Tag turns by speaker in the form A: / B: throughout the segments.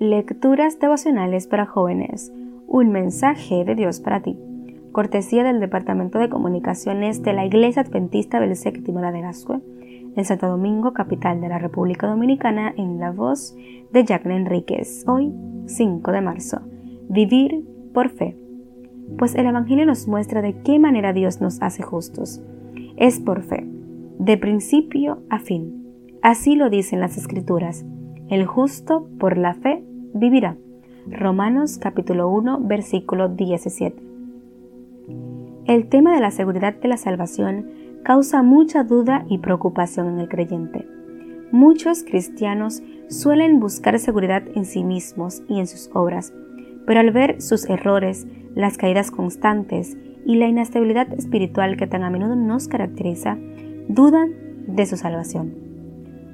A: Lecturas devocionales para jóvenes. Un mensaje de Dios para ti. Cortesía del Departamento de Comunicaciones de la Iglesia Adventista del Séptimo de en Santo Domingo, capital de la República Dominicana, en la voz de Jacqueline Enríquez. Hoy, 5 de marzo. Vivir por fe. Pues el Evangelio nos muestra de qué manera Dios nos hace justos. Es por fe, de principio a fin. Así lo dicen las Escrituras. El justo por la fe vivirá. Romanos capítulo 1 versículo 17. El tema de la seguridad de la salvación causa mucha duda y preocupación en el creyente. Muchos cristianos suelen buscar seguridad en sí mismos y en sus obras, pero al ver sus errores, las caídas constantes y la inestabilidad espiritual que tan a menudo nos caracteriza, dudan de su salvación.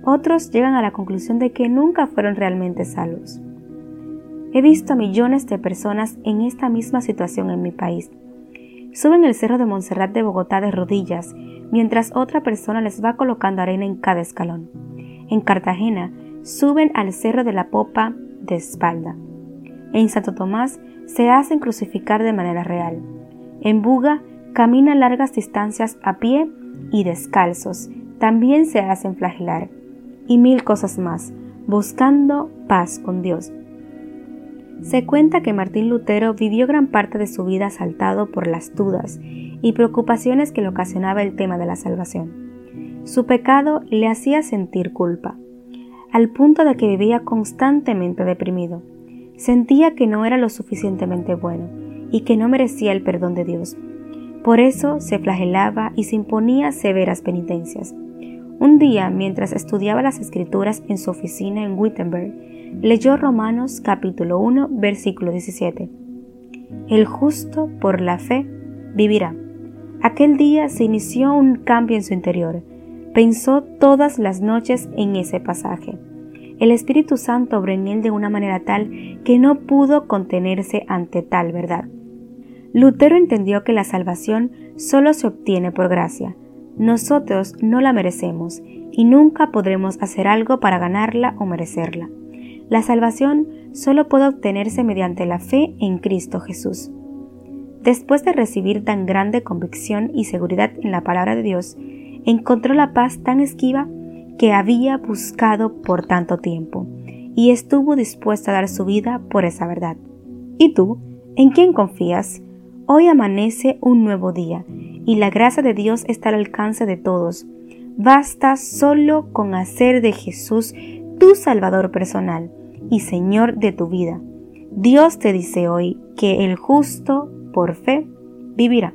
A: Otros llegan a la conclusión de que nunca fueron realmente salvos. He visto a millones de personas en esta misma situación en mi país. Suben el cerro de Montserrat de Bogotá de rodillas, mientras otra persona les va colocando arena en cada escalón. En Cartagena, suben al cerro de la Popa de espalda. En Santo Tomás se hacen crucificar de manera real. En Buga caminan largas distancias a pie y descalzos. También se hacen flagelar y mil cosas más, buscando paz con Dios. Se cuenta que Martín Lutero vivió gran parte de su vida asaltado por las dudas y preocupaciones que le ocasionaba el tema de la salvación. Su pecado le hacía sentir culpa, al punto de que vivía constantemente deprimido. Sentía que no era lo suficientemente bueno y que no merecía el perdón de Dios. Por eso se flagelaba y se imponía severas penitencias. Un día, mientras estudiaba las escrituras en su oficina en Wittenberg, leyó Romanos capítulo 1, versículo 17. El justo por la fe vivirá. Aquel día se inició un cambio en su interior. Pensó todas las noches en ese pasaje. El Espíritu Santo obró en él de una manera tal que no pudo contenerse ante tal verdad. Lutero entendió que la salvación solo se obtiene por gracia, nosotros no la merecemos y nunca podremos hacer algo para ganarla o merecerla. La salvación solo puede obtenerse mediante la fe en Cristo Jesús. Después de recibir tan grande convicción y seguridad en la palabra de Dios, encontró la paz tan esquiva que había buscado por tanto tiempo, y estuvo dispuesto a dar su vida por esa verdad. ¿Y tú? ¿En quién confías? Hoy amanece un nuevo día, y la gracia de Dios está al alcance de todos. Basta solo con hacer de Jesús tu Salvador personal y Señor de tu vida. Dios te dice hoy que el justo por fe vivirá.